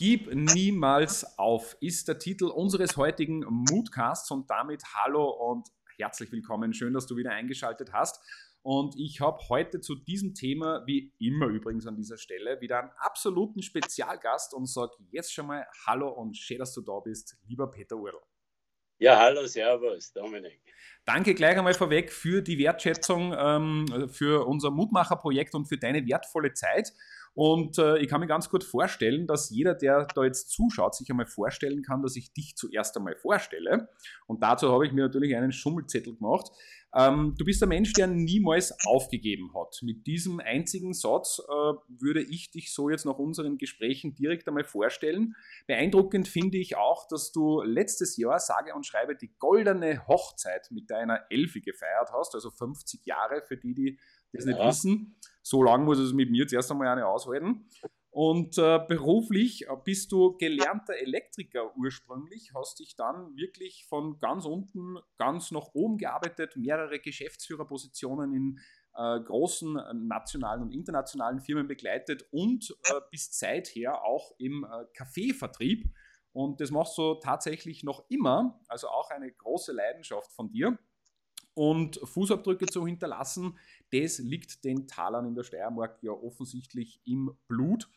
Gib niemals auf ist der Titel unseres heutigen Moodcasts und damit hallo und herzlich willkommen. Schön, dass du wieder eingeschaltet hast. Und ich habe heute zu diesem Thema, wie immer übrigens an dieser Stelle, wieder einen absoluten Spezialgast und sage jetzt schon mal Hallo und schön, dass du da bist, lieber Peter Url. Ja, hallo, servus, Dominik. Danke gleich einmal vorweg für die Wertschätzung ähm, für unser Mutmacherprojekt und für deine wertvolle Zeit. Und äh, ich kann mir ganz gut vorstellen, dass jeder, der da jetzt zuschaut, sich einmal vorstellen kann, dass ich dich zuerst einmal vorstelle. Und dazu habe ich mir natürlich einen Schummelzettel gemacht. Ähm, du bist ein Mensch, der niemals aufgegeben hat. Mit diesem einzigen Satz äh, würde ich dich so jetzt nach unseren Gesprächen direkt einmal vorstellen. Beeindruckend finde ich auch, dass du letztes Jahr, sage und schreibe, die goldene Hochzeit mit deiner Elfi gefeiert hast, also 50 Jahre für die, die das ja. nicht wissen. So lange muss es mit mir zuerst einmal eine aushalten. Und äh, beruflich bist du gelernter Elektriker ursprünglich, hast dich dann wirklich von ganz unten ganz nach oben gearbeitet, mehrere Geschäftsführerpositionen in äh, großen äh, nationalen und internationalen Firmen begleitet und äh, bist seither auch im äh, Kaffeevertrieb. Und das machst du tatsächlich noch immer, also auch eine große Leidenschaft von dir. Und Fußabdrücke zu hinterlassen, das liegt den Talern in der Steiermark ja offensichtlich im Blut.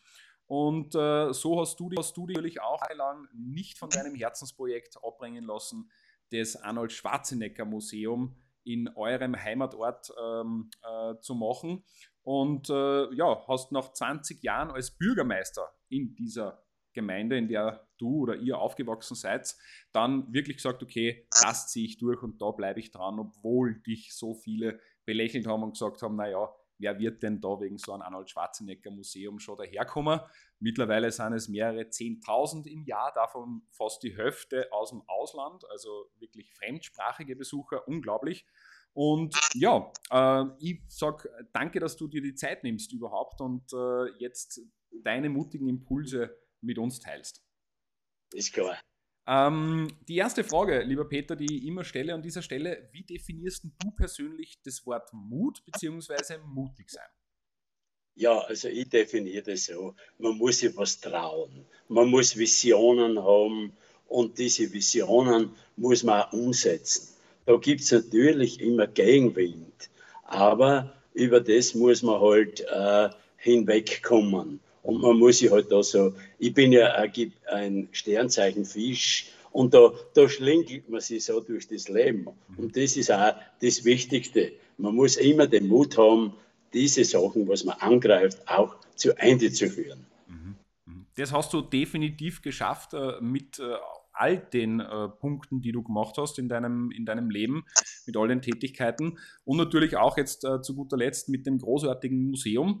Und äh, so hast du, hast du dich natürlich auch lang nicht von deinem Herzensprojekt abbringen lassen, das Arnold Schwarzenegger Museum in eurem Heimatort ähm, äh, zu machen. Und äh, ja, hast nach 20 Jahren als Bürgermeister in dieser Gemeinde, in der du oder ihr aufgewachsen seid, dann wirklich gesagt, okay, das ziehe ich durch und da bleibe ich dran, obwohl dich so viele belächelt haben und gesagt haben, naja, wer wird denn da wegen so einem Arnold Schwarzenegger Museum schon daherkommen? Mittlerweile sind es mehrere Zehntausend im Jahr, davon fast die Hälfte aus dem Ausland, also wirklich fremdsprachige Besucher, unglaublich. Und ja, äh, ich sage danke, dass du dir die Zeit nimmst überhaupt und äh, jetzt deine mutigen Impulse mit uns teilst. Ist klar. Ähm, die erste Frage, lieber Peter, die ich immer stelle an dieser Stelle, wie definierst du persönlich das Wort Mut bzw. mutig sein? Ja, also ich definiere das so, man muss sich was trauen, man muss Visionen haben und diese Visionen muss man auch umsetzen. Da gibt es natürlich immer Gegenwind, aber über das muss man halt äh, hinwegkommen. Und man muss sich halt da so, ich bin ja ein Sternzeichen Fisch und da, da schlinkelt man sich so durch das Leben. Und das ist auch das Wichtigste. Man muss immer den Mut haben, diese Sachen, was man angreift, auch zu Ende zu führen. Das hast du definitiv geschafft äh, mit äh, all den äh, Punkten, die du gemacht hast in deinem, in deinem Leben, mit all den Tätigkeiten und natürlich auch jetzt zu guter Letzt mit dem großartigen Museum,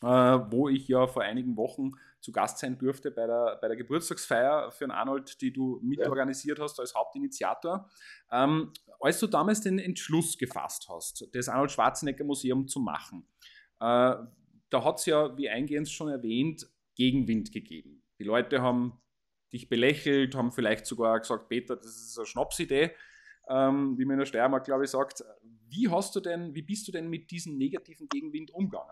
wo ich ja vor einigen Wochen zu Gast sein durfte bei der, bei der Geburtstagsfeier für den Arnold, die du mitorganisiert hast als Hauptinitiator. Ähm, als du damals den Entschluss gefasst hast, das Arnold Schwarzenegger Museum zu machen, äh, da hat es ja, wie eingehend schon erwähnt, Gegenwind gegeben. Die Leute haben dich belächelt, haben vielleicht sogar gesagt, Peter, das ist eine Schnapsidee, ähm, wie man in der Steiermark, glaube ich, sagt. Wie hast du denn, wie bist du denn mit diesem negativen Gegenwind umgegangen?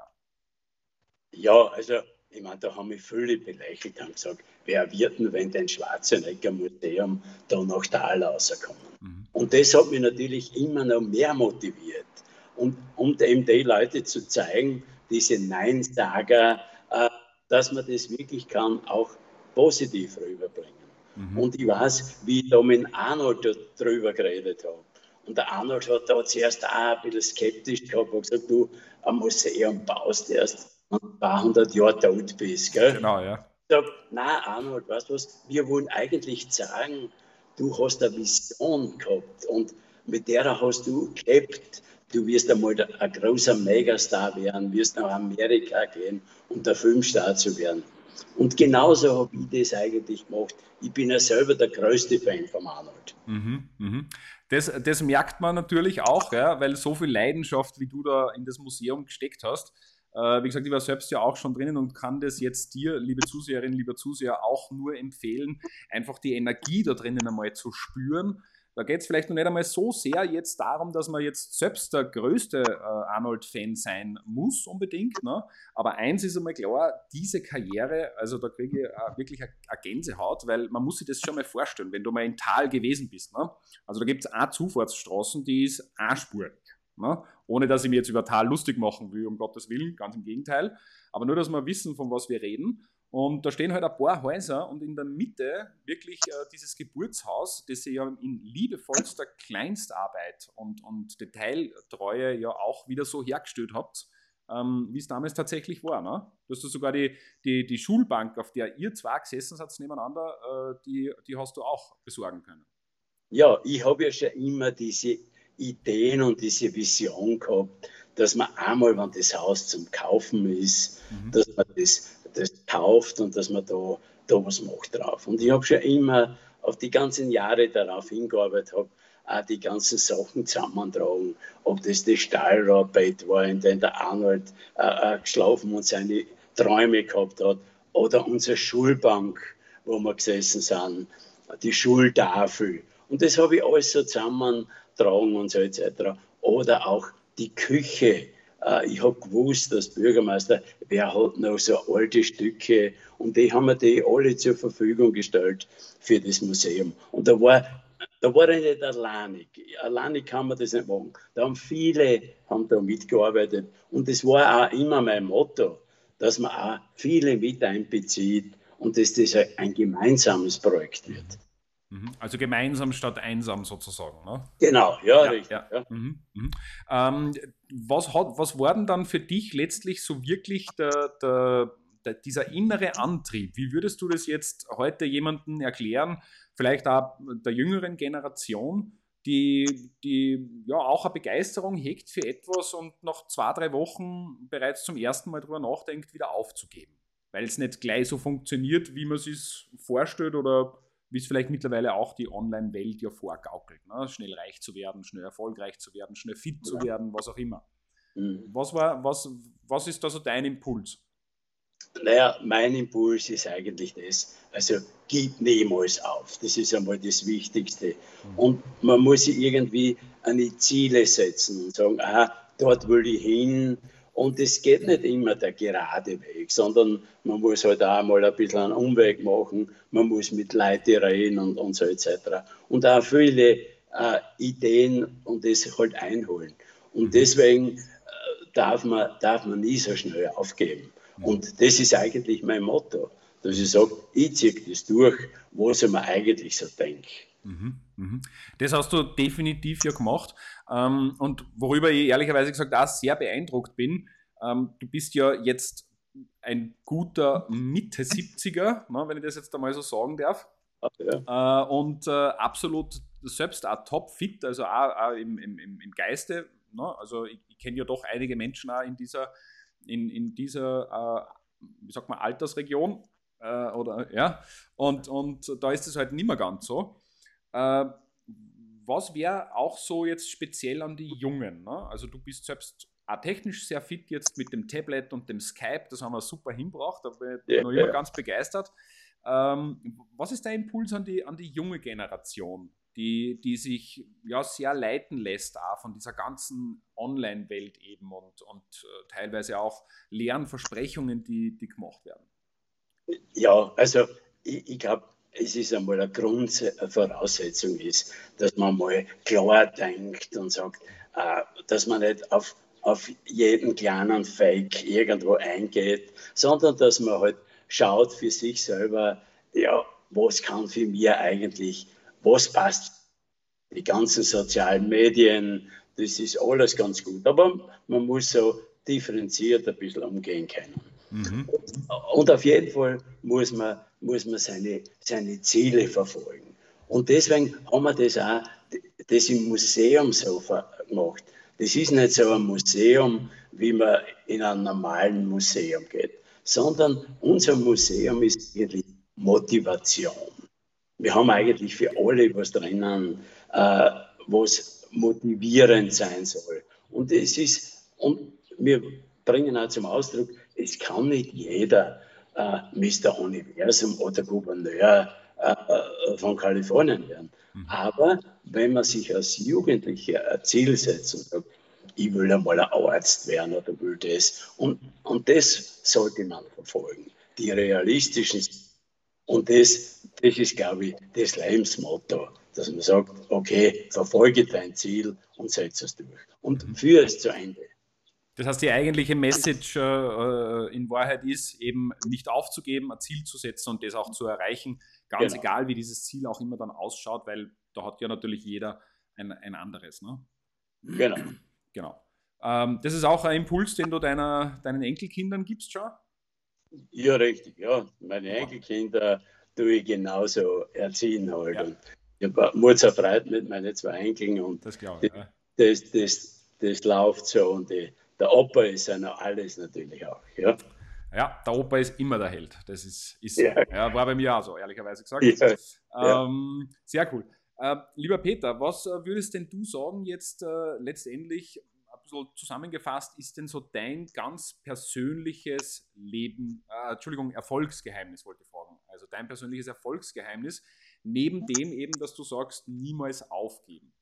Ja, also ich meine, da haben mich viele belächelt und gesagt, wer wird denn, wenn dein Schwarzenegger Museum da nach Tal rauskommen? Mhm. Und das hat mich natürlich immer noch mehr motiviert. Und um eben die Leute zu zeigen, diese Nein-Sager, äh, dass man das wirklich kann, auch positiv rüberbringen. Mhm. Und ich weiß, wie ich da mit Arnold darüber geredet habe. Und der Arnold hat da zuerst auch ein bisschen skeptisch gehabt und gesagt, du, ein Museum baust erst ein paar hundert Jahre tot bist. Gell? Genau, ja. Ich sage, nein, Arnold, weißt du was, wir wollen eigentlich sagen, du hast eine Vision gehabt und mit der hast du gelebt. Du wirst einmal ein großer Megastar werden, wirst nach Amerika gehen und der Filmstar zu werden. Und genauso habe ich das eigentlich gemacht. Ich bin ja selber der größte Fan von Arnold. Mhm, mhm. Das, das merkt man natürlich auch, ja, weil so viel Leidenschaft, wie du da in das Museum gesteckt hast, äh, wie gesagt, ich war selbst ja auch schon drinnen und kann das jetzt dir, liebe Zuseherinnen, lieber Zuseher, auch nur empfehlen, einfach die Energie da drinnen einmal zu spüren. Da geht es vielleicht noch nicht einmal so sehr jetzt darum, dass man jetzt selbst der größte äh, Arnold-Fan sein muss unbedingt. Ne? Aber eins ist einmal klar, diese Karriere, also da kriege ich äh, wirklich eine Gänsehaut, weil man muss sich das schon mal vorstellen, wenn du mal in Tal gewesen bist. Ne? Also da gibt es eine Zufahrtsstraßen, die ist einspurig. Ne? Ohne dass ich mir jetzt über Tal lustig machen will, um Gottes Willen, ganz im Gegenteil. Aber nur, dass wir wissen, von was wir reden. Und da stehen halt ein paar Häuser und in der Mitte wirklich äh, dieses Geburtshaus, das ihr ja in liebevollster Kleinstarbeit und, und Detailtreue ja auch wieder so hergestellt habt, ähm, wie es damals tatsächlich war. Ne? Du hast sogar die, die, die Schulbank, auf der ihr zwei gesessen seid nebeneinander, äh, die, die hast du auch besorgen können. Ja, ich habe ja schon immer diese Ideen und diese Vision gehabt, dass man einmal, wenn das Haus zum Kaufen ist, mhm. dass man das das kauft und dass man da, da was macht drauf. Und ich habe schon immer auf die ganzen Jahre darauf hingearbeitet, habe auch die ganzen Sachen zusammentragen, ob das das Stahlrohrbett war, in dem der Arnold äh, äh, geschlafen und seine Träume gehabt hat, oder unsere Schulbank, wo wir gesessen sind, die Schultafel. Und das habe ich alles so zusammentragen und so etc. Oder auch die Küche, äh, ich habe gewusst, dass Bürgermeister, wer hat noch so alte Stücke und die haben mir die alle zur Verfügung gestellt für das Museum. Und da war, da war ich nicht alleinig. Alleinig kann man das nicht machen. Da haben viele haben da mitgearbeitet und das war auch immer mein Motto, dass man auch viele mit einbezieht und dass das ein gemeinsames Projekt wird. Mhm. Also gemeinsam statt einsam sozusagen. Ne? Genau, ja, ja richtig. Ja. Ja. Mhm. Mhm. Ähm, was, hat, was war denn dann für dich letztlich so wirklich der, der, der, dieser innere Antrieb? Wie würdest du das jetzt heute jemandem erklären, vielleicht auch der jüngeren Generation, die, die ja auch eine Begeisterung hegt für etwas und nach zwei, drei Wochen bereits zum ersten Mal darüber nachdenkt, wieder aufzugeben? Weil es nicht gleich so funktioniert, wie man es sich vorstellt oder wie es vielleicht mittlerweile auch die Online-Welt ja vorgaukelt. Ne? Schnell reich zu werden, schnell erfolgreich zu werden, schnell fit zu werden, was auch immer. Mhm. Was, war, was, was ist da so dein Impuls? Naja, mein Impuls ist eigentlich das. Also gib niemals auf. Das ist einmal das Wichtigste. Mhm. Und man muss sich irgendwie eine Ziele setzen und sagen, ah, dort will ich hin und es geht nicht immer der gerade Weg, sondern man muss halt auch mal ein bisschen einen Umweg machen, man muss mit Leuten reden und, und so etc. Und auch viele äh, Ideen und das halt einholen. Und deswegen äh, darf, man, darf man nie so schnell aufgeben. Und das ist eigentlich mein Motto, dass ich sage, ich ziehe das durch, was ich mir eigentlich so denke. Mhm, mhm. Das hast du definitiv ja gemacht. Ähm, und worüber ich ehrlicherweise gesagt auch sehr beeindruckt bin, ähm, du bist ja jetzt ein guter Mitte 70er, ne, wenn ich das jetzt einmal so sagen darf. Ja. Äh, und äh, absolut selbst auch top fit, also auch, auch im, im, im Geiste. Ne? Also ich, ich kenne ja doch einige Menschen auch in dieser, in, in dieser äh, wie sagt man, Altersregion. Äh, oder, ja. und, und da ist es halt nicht mehr ganz so. Was wäre auch so jetzt speziell an die Jungen? Ne? Also du bist selbst auch technisch sehr fit jetzt mit dem Tablet und dem Skype, das haben wir super hinbracht, da bin ich ja, noch immer ja. ganz begeistert. Ähm, was ist der Impuls an die, an die junge Generation, die, die sich ja sehr leiten lässt auch von dieser ganzen Online-Welt eben und, und äh, teilweise auch leeren Versprechungen, die, die gemacht werden? Ja, also ich, ich glaube, es ist einmal eine Grundvoraussetzung ist, dass man mal klar denkt und sagt, äh, dass man nicht auf, auf jeden kleinen Fake irgendwo eingeht, sondern dass man halt schaut für sich selber, ja, was kann für mich eigentlich, was passt. Die ganzen sozialen Medien, das ist alles ganz gut, aber man muss so differenziert ein bisschen umgehen können. Mhm. Und auf jeden Fall muss man, muss man seine, seine Ziele verfolgen. Und deswegen haben wir das auch das im Museum so gemacht. Das ist nicht so ein Museum, wie man in einem normalen Museum geht, sondern unser Museum ist eigentlich Motivation. Wir haben eigentlich für alle was drinnen, äh, was motivierend sein soll. Und es ist, und wir bringen auch zum Ausdruck, es kann nicht jeder äh, Mr. Universum oder Gouverneur äh, äh, von Kalifornien werden. Mhm. Aber wenn man sich als Jugendlicher ein Ziel setzt und sagt, ich will einmal ein Arzt werden oder will das, und, und das sollte man verfolgen. Die realistischen, und das, das ist, glaube ich, das Lebensmotto, dass man sagt, okay, verfolge dein Ziel und setze es durch. Und mhm. führe es zu Ende. Das heißt, die eigentliche Message äh, in Wahrheit ist, eben nicht aufzugeben, ein Ziel zu setzen und das auch zu erreichen, ganz genau. egal, wie dieses Ziel auch immer dann ausschaut, weil da hat ja natürlich jeder ein, ein anderes. Ne? Genau. Genau. Ähm, das ist auch ein Impuls, den du deiner, deinen Enkelkindern gibst, schon? Ja, richtig. Ja, meine Enkelkinder tue ich genauso erziehen halt. Ja. Ich habe Mutzerfreude mit meinen zwei Enkeln und das, ich, ja. das, das, das, läuft so und die, der Opa ist ja noch alles natürlich auch. Ja. Ja, der Opa ist immer der Held. Das ist, ist ja. ja war bei mir auch so, ehrlicherweise gesagt. Ja. Ähm, sehr cool. Äh, lieber Peter, was äh, würdest denn du sagen jetzt äh, letztendlich, ein bisschen zusammengefasst, ist denn so dein ganz persönliches Leben, äh, Entschuldigung, Erfolgsgeheimnis wollte ich fragen. Also dein persönliches Erfolgsgeheimnis, neben dem eben, dass du sagst, niemals aufgeben.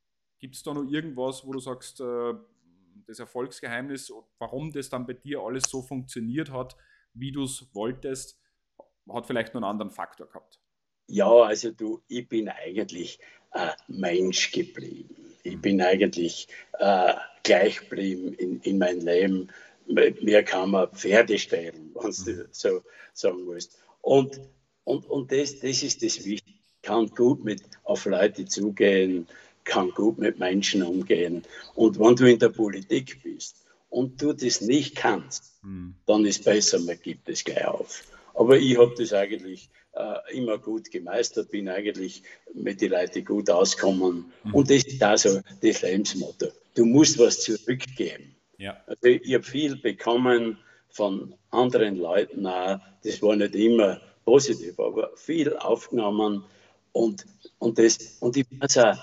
Gibt es da noch irgendwas, wo du sagst, äh, das Erfolgsgeheimnis, warum das dann bei dir alles so funktioniert hat, wie du es wolltest, hat vielleicht noch einen anderen Faktor gehabt? Ja, also du, ich bin eigentlich äh, Mensch geblieben. Ich bin eigentlich äh, gleich geblieben in, in meinem Leben. Mir kann man Pferde stellen, wenn du mhm. so sagen willst. Und, und, und das, das ist das Wichtige. Kann gut mit auf Leute zugehen, kann gut mit Menschen umgehen. Und wenn du in der Politik bist und du das nicht kannst, mhm. dann ist besser, man gibt es gleich auf. Aber ich habe das eigentlich äh, immer gut gemeistert, bin eigentlich mit den Leuten gut auskommen. Mhm. Und das ist also das Lebensmotto. Du musst was zurückgeben. Ja. Also ich habe viel bekommen von anderen Leuten auch. Das war nicht immer positiv, aber viel aufgenommen. Und, und, das, und ich weiß auch,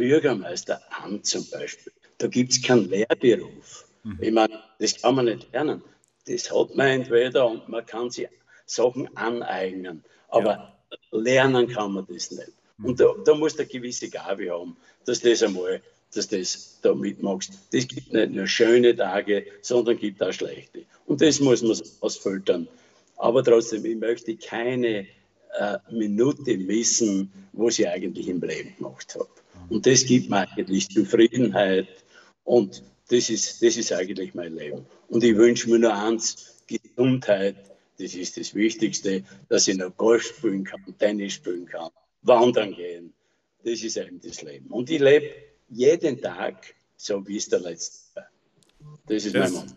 das Bürgermeisteramt zum Beispiel, da gibt es keinen Lehrberuf. Mhm. Ich meine, das kann man nicht lernen. Das hat man entweder und man kann sich Sachen aneignen. Aber ja. lernen kann man das nicht. Mhm. Und da, da musst du eine gewisse Gabe haben, dass das einmal, dass das da mitmachst. Das gibt nicht nur schöne Tage, sondern gibt auch schlechte. Und das muss man ausfiltern. Aber trotzdem, ich möchte keine äh, Minute missen, was ich eigentlich im Leben gemacht habe. Und das gibt mir eigentlich Zufriedenheit und das ist, das ist eigentlich mein Leben. Und ich wünsche mir nur eins, Gesundheit das ist das Wichtigste, dass ich noch Golf spielen kann, Tennis spielen kann, wandern gehen. Das ist eben das Leben. Und ich lebe jeden Tag so, wie es der letzte war. Das ist das, mein Mann.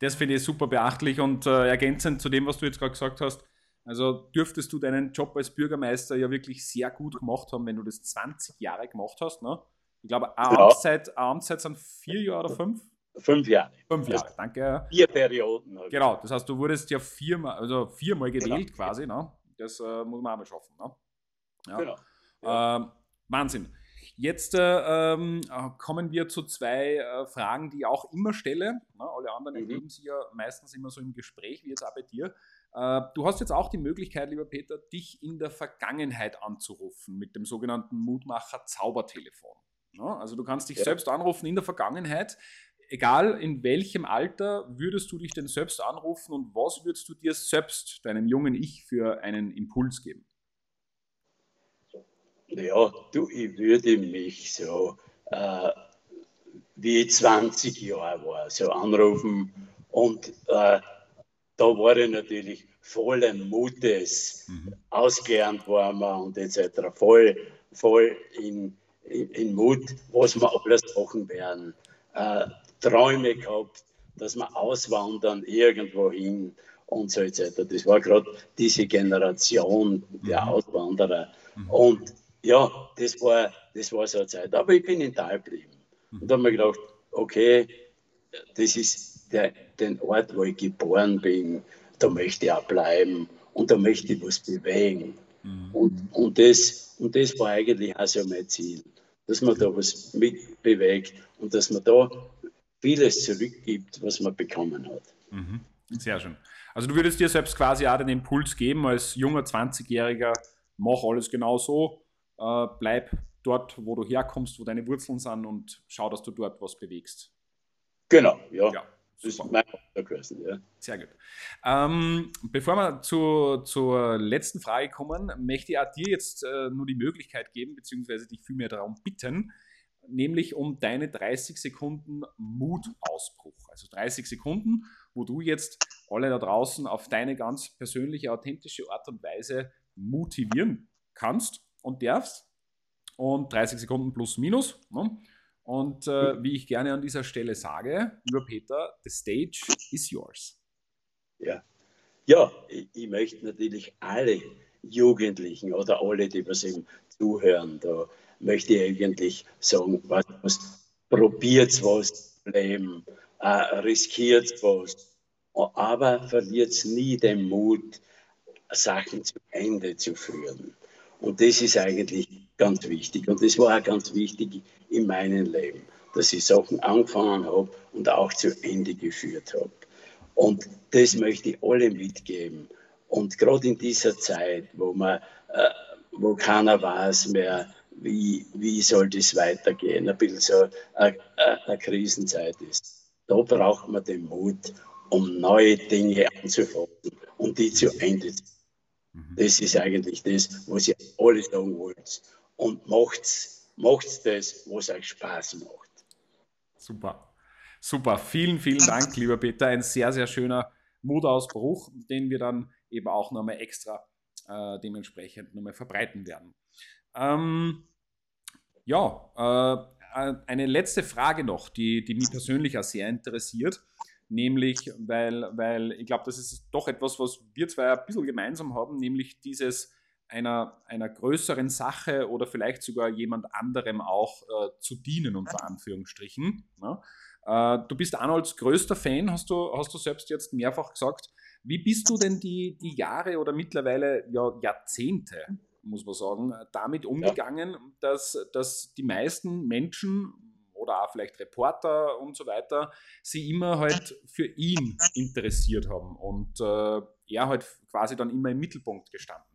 Das finde ich super beachtlich und äh, ergänzend zu dem, was du jetzt gerade gesagt hast. Also dürftest du deinen Job als Bürgermeister ja wirklich sehr gut gemacht haben, wenn du das 20 Jahre gemacht hast. Ne? Ich glaube, eine ja. Amtszeit, Amtszeit sind vier Jahre oder fünf. Fünf Jahre. Fünf Jahre, also danke. Vier Perioden. Halt. Genau, das heißt, du wurdest ja viermal, also viermal genau. gewählt genau. quasi. Ne? Das äh, muss man auch mal schaffen. Ne? Ja. Genau. Ja. Ähm, Wahnsinn. Jetzt äh, ähm, kommen wir zu zwei äh, Fragen, die ich auch immer stelle. Ne? Alle anderen mhm. ergeben sich ja meistens immer so im Gespräch, wie jetzt auch bei dir. Äh, du hast jetzt auch die Möglichkeit, lieber Peter, dich in der Vergangenheit anzurufen mit dem sogenannten Mutmacher Zaubertelefon. Ne? Also du kannst dich ja. selbst anrufen in der Vergangenheit egal in welchem Alter, würdest du dich denn selbst anrufen und was würdest du dir selbst, deinem jungen Ich, für einen Impuls geben? Ja, du, ich würde mich so äh, wie 20 Jahre war, so anrufen und äh, da war ich natürlich vollen Mutes, mhm. ausgelernt war man und etc., voll, voll in, in, in Mut, was wir alles machen werden. Äh, Träume gehabt, dass wir auswandern irgendwo hin und so etc. Das war gerade diese Generation der mhm. Auswanderer. Mhm. Und ja, das war, das war so eine Zeit. Aber ich bin in Tal geblieben. Mhm. Und da habe ich mir gedacht, okay, das ist der, den Ort, wo ich geboren bin, da möchte ich auch bleiben und da möchte ich was bewegen. Mhm. Und, und, das, und das war eigentlich auch so mein Ziel, dass man da was mitbewegt und dass man da vieles zurückgibt, was man bekommen hat. Mhm. Sehr schön. Also du würdest dir selbst quasi auch den Impuls geben, als junger 20-Jähriger, mach alles genau so, äh, bleib dort, wo du herkommst, wo deine Wurzeln sind und schau, dass du dort was bewegst. Genau, ja. ja das ist mein gewesen, ja. Sehr gut. Ähm, bevor wir zu, zur letzten Frage kommen, möchte ich auch dir jetzt äh, nur die Möglichkeit geben, beziehungsweise dich vielmehr darum bitten, nämlich um deine 30 Sekunden Mutausbruch. Also 30 Sekunden, wo du jetzt alle da draußen auf deine ganz persönliche, authentische Art und Weise motivieren kannst und darfst. Und 30 Sekunden plus minus. Ne? Und äh, wie ich gerne an dieser Stelle sage, lieber Peter, the stage is yours. Ja, ja ich, ich möchte natürlich alle Jugendlichen oder alle, die was eben zuhören, da möchte ich eigentlich sagen, was, was probiert was im Leben, äh, riskiert was, aber verliert nie den Mut, Sachen zu Ende zu führen. Und das ist eigentlich ganz wichtig. Und das war auch ganz wichtig in meinem Leben, dass ich Sachen angefangen habe und auch zu Ende geführt habe. Und das möchte ich alle mitgeben. Und gerade in dieser Zeit, wo man, äh, wo keiner weiß mehr, wie, wie soll das weitergehen, ein bisschen so eine, eine Krisenzeit ist. Da braucht man den Mut, um neue Dinge anzufangen und die zu Ende zu Mhm. Das ist eigentlich das, was ihr alle sagen wollt. Und macht's, macht's das, was euch Spaß macht. Super. Super. Vielen, vielen Dank, lieber Peter. Ein sehr, sehr schöner Mutausbruch, den wir dann eben auch nochmal extra äh, dementsprechend nochmal verbreiten werden. Ähm, ja, äh, eine letzte Frage noch, die, die mich persönlich auch sehr interessiert nämlich, weil, weil ich glaube, das ist doch etwas, was wir zwei ein bisschen gemeinsam haben, nämlich dieses einer, einer größeren Sache oder vielleicht sogar jemand anderem auch äh, zu dienen, unter Anführungsstrichen. Ne? Äh, du bist Arnolds größter Fan, hast du, hast du selbst jetzt mehrfach gesagt. Wie bist du denn die, die Jahre oder mittlerweile ja, Jahrzehnte, muss man sagen, damit umgegangen, ja. dass, dass die meisten Menschen oder auch vielleicht Reporter und so weiter, sie immer halt für ihn interessiert haben und äh, er halt quasi dann immer im Mittelpunkt gestanden.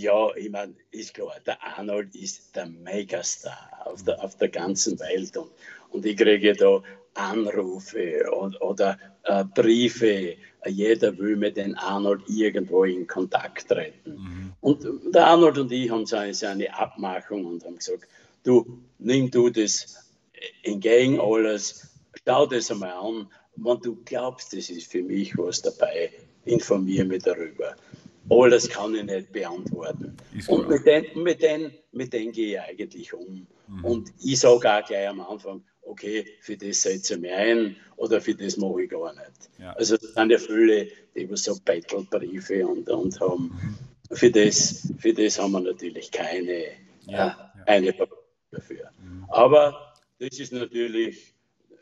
Ja, ich meine, ist klar, der Arnold ist der Megastar auf der, auf der ganzen Welt und, und ich kriege da Anrufe und, oder äh, Briefe. Jeder will mit dem Arnold irgendwo in Kontakt treten. Mhm. Und der Arnold und ich haben so eine, Abmachung und haben gesagt, du nimm du das entgegen alles, schau das einmal an. Wenn du glaubst, das ist für mich was dabei, informiere mich darüber. Alles kann ich nicht beantworten. Und mit denen, mit, den, mit denen gehe ich eigentlich um. Mhm. Und ich sage auch gleich am Anfang, okay, für das setze ich mich ein oder für das mache ich gar nicht. Ja. Also es sind ja viele, die so Battlebriefe und, und haben. Mhm. Für das, für das haben wir natürlich keine, ja, äh, eine dafür. Mhm. Aber das ist natürlich,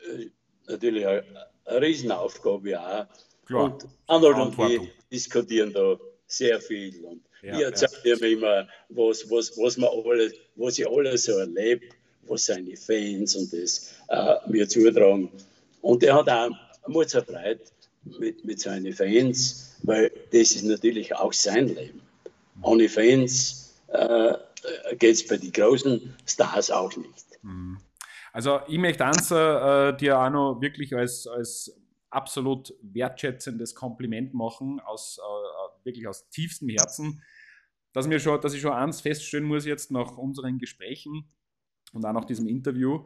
äh, natürlich eine, eine Riesenaufgabe auch. Klar. Und Arnold und wir diskutieren da sehr viel. Und ja, ich erzähle ja. mir immer, was, was, was, man alles, was ich alles so erlebt, was seine Fans und das äh, mir zutragen. Und er hat auch Freude mit, mit seinen Fans, weil das ist natürlich auch sein Leben. Ohne Fans äh, geht es bei den großen Stars auch nicht. Mhm. Also ich möchte eins äh, dir auch noch wirklich als, als absolut wertschätzendes Kompliment machen, aus, äh, wirklich aus tiefstem Herzen, dass, mir schon, dass ich schon eins feststellen muss jetzt nach unseren Gesprächen und auch nach diesem Interview,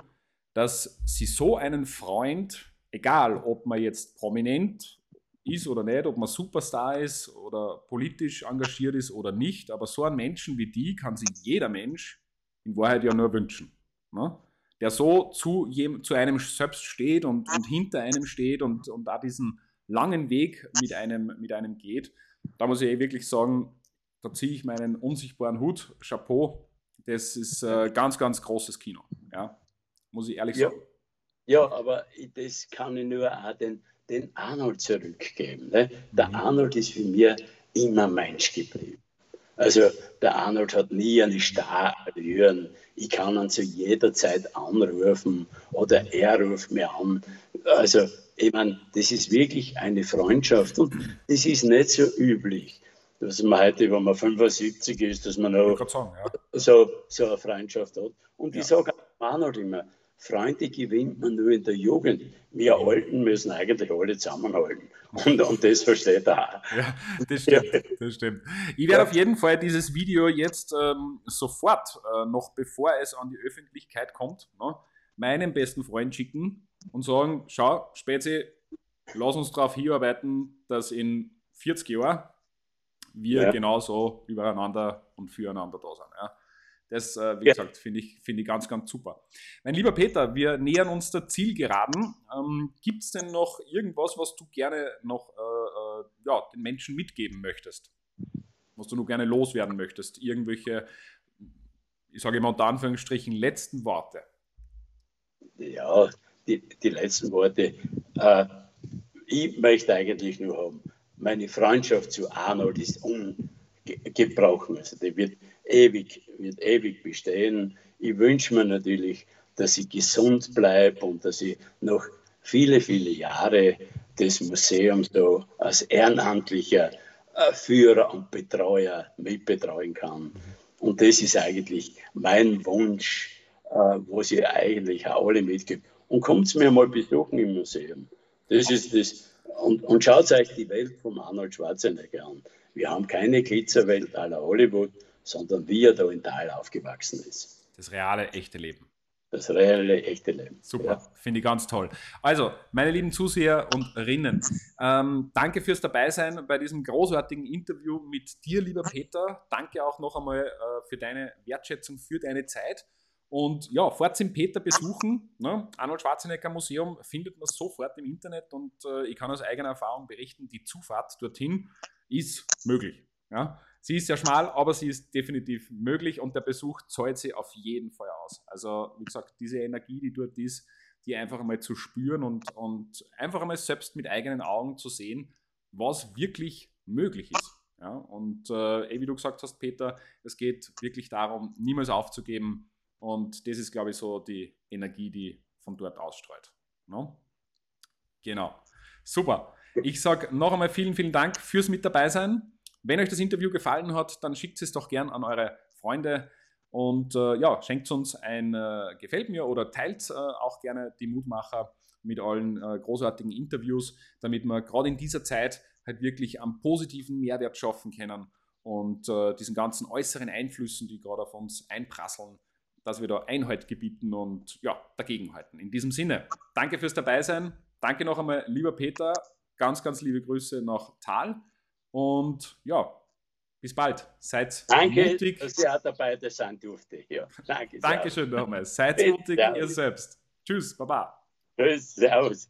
dass sie so einen Freund, egal ob man jetzt prominent ist oder nicht, ob man Superstar ist oder politisch engagiert ist oder nicht, aber so einen Menschen wie die kann sich jeder Mensch in Wahrheit ja nur wünschen. Ne? Der so zu, zu einem selbst steht und, und hinter einem steht und, und da diesen langen Weg mit einem, mit einem geht. Da muss ich eh wirklich sagen, da ziehe ich meinen unsichtbaren Hut, Chapeau. Das ist äh, ganz, ganz großes Kino. Ja? Muss ich ehrlich ja. sagen. Ja, aber das kann ich nur auch den den Arnold zurückgeben. Ne? Der mhm. Arnold ist für mich immer Mensch geblieben. Also der Arnold hat nie eine Starallüren. Ich kann ihn zu jeder Zeit anrufen oder er ruft mir an. Also ich meine, das ist wirklich eine Freundschaft und das ist nicht so üblich. dass man heute, wenn man 75 ist, dass man auch sagen, ja. so, so eine Freundschaft hat. Und ja. ich sage auch noch immer, Freunde gewinnt man nur in der Jugend. Wir Alten müssen eigentlich alle zusammenhalten. Und, und das versteht er auch. Ja, das stimmt. Das stimmt. Ich werde ja. auf jeden Fall dieses Video jetzt ähm, sofort, äh, noch bevor es an die Öffentlichkeit kommt, ne, meinem besten Freund schicken und sagen: Schau, Spezi, lass uns darauf hinarbeiten, dass in 40 Jahren wir ja. genauso übereinander und füreinander da sind. Ja. Das, äh, wie ja. gesagt, finde ich, find ich ganz, ganz super. Mein lieber Peter, wir nähern uns der Zielgeraden. Ähm, Gibt es denn noch irgendwas, was du gerne noch äh, äh, ja, den Menschen mitgeben möchtest? Was du nur gerne loswerden möchtest? Irgendwelche, ich sage immer unter Anführungsstrichen, letzten Worte? Ja, die, die letzten Worte. Äh, ich möchte eigentlich nur haben, meine Freundschaft zu Arnold ist ungebrochen. Also die wird ewig, wird ewig bestehen. Ich wünsche mir natürlich, dass ich gesund bleibe und dass ich noch viele, viele Jahre des Museums so als ehrenamtlicher äh, Führer und Betreuer mitbetreuen kann. Und das ist eigentlich mein Wunsch, äh, wo sie eigentlich auch alle mitgibt. Und kommt mir mal besuchen im Museum. Das ist das. Und, und schaut euch die Welt von Arnold Schwarzenegger an. Wir haben keine Glitzerwelt aller Hollywood, sondern wie er da in Tal aufgewachsen ist. Das reale, echte Leben. Das reale, echte Leben. Super, ja. finde ich ganz toll. Also, meine lieben Zuseher und Rinnen, ähm, danke fürs Dabeisein bei diesem großartigen Interview mit dir, lieber Peter. Danke auch noch einmal äh, für deine Wertschätzung, für deine Zeit. Und ja, fahrt im Peter besuchen. Ne? Arnold Schwarzenegger Museum findet man sofort im Internet und äh, ich kann aus eigener Erfahrung berichten, die Zufahrt dorthin ist möglich. Ja? Sie ist sehr schmal, aber sie ist definitiv möglich und der Besuch zahlt sie auf jeden Fall aus. Also, wie gesagt, diese Energie, die dort ist, die einfach einmal zu spüren und, und einfach einmal selbst mit eigenen Augen zu sehen, was wirklich möglich ist. Ja, und äh, wie du gesagt hast, Peter, es geht wirklich darum, niemals aufzugeben. Und das ist, glaube ich, so die Energie, die von dort ausstreut. No? Genau. Super. Ich sage noch einmal vielen, vielen Dank fürs Mit dabei sein. Wenn euch das Interview gefallen hat, dann schickt es doch gern an eure Freunde und äh, ja, schenkt uns ein äh, Gefällt mir oder teilt äh, auch gerne die Mutmacher mit allen äh, großartigen Interviews, damit wir gerade in dieser Zeit halt wirklich am positiven Mehrwert schaffen können und äh, diesen ganzen äußeren Einflüssen, die gerade auf uns einprasseln, dass wir da Einhalt gebieten und ja, dagegenhalten. In diesem Sinne, danke fürs Dabeisein. Danke noch einmal, lieber Peter. Ganz, ganz liebe Grüße nach Tal. Und ja, bis bald. Seid Danke, mutig. dass ihr auch dabei sein durfte. Ja, danke. Dankeschön nochmal. Seid mutig ja. ihr selbst. Tschüss, Baba. Tschüss, Servus.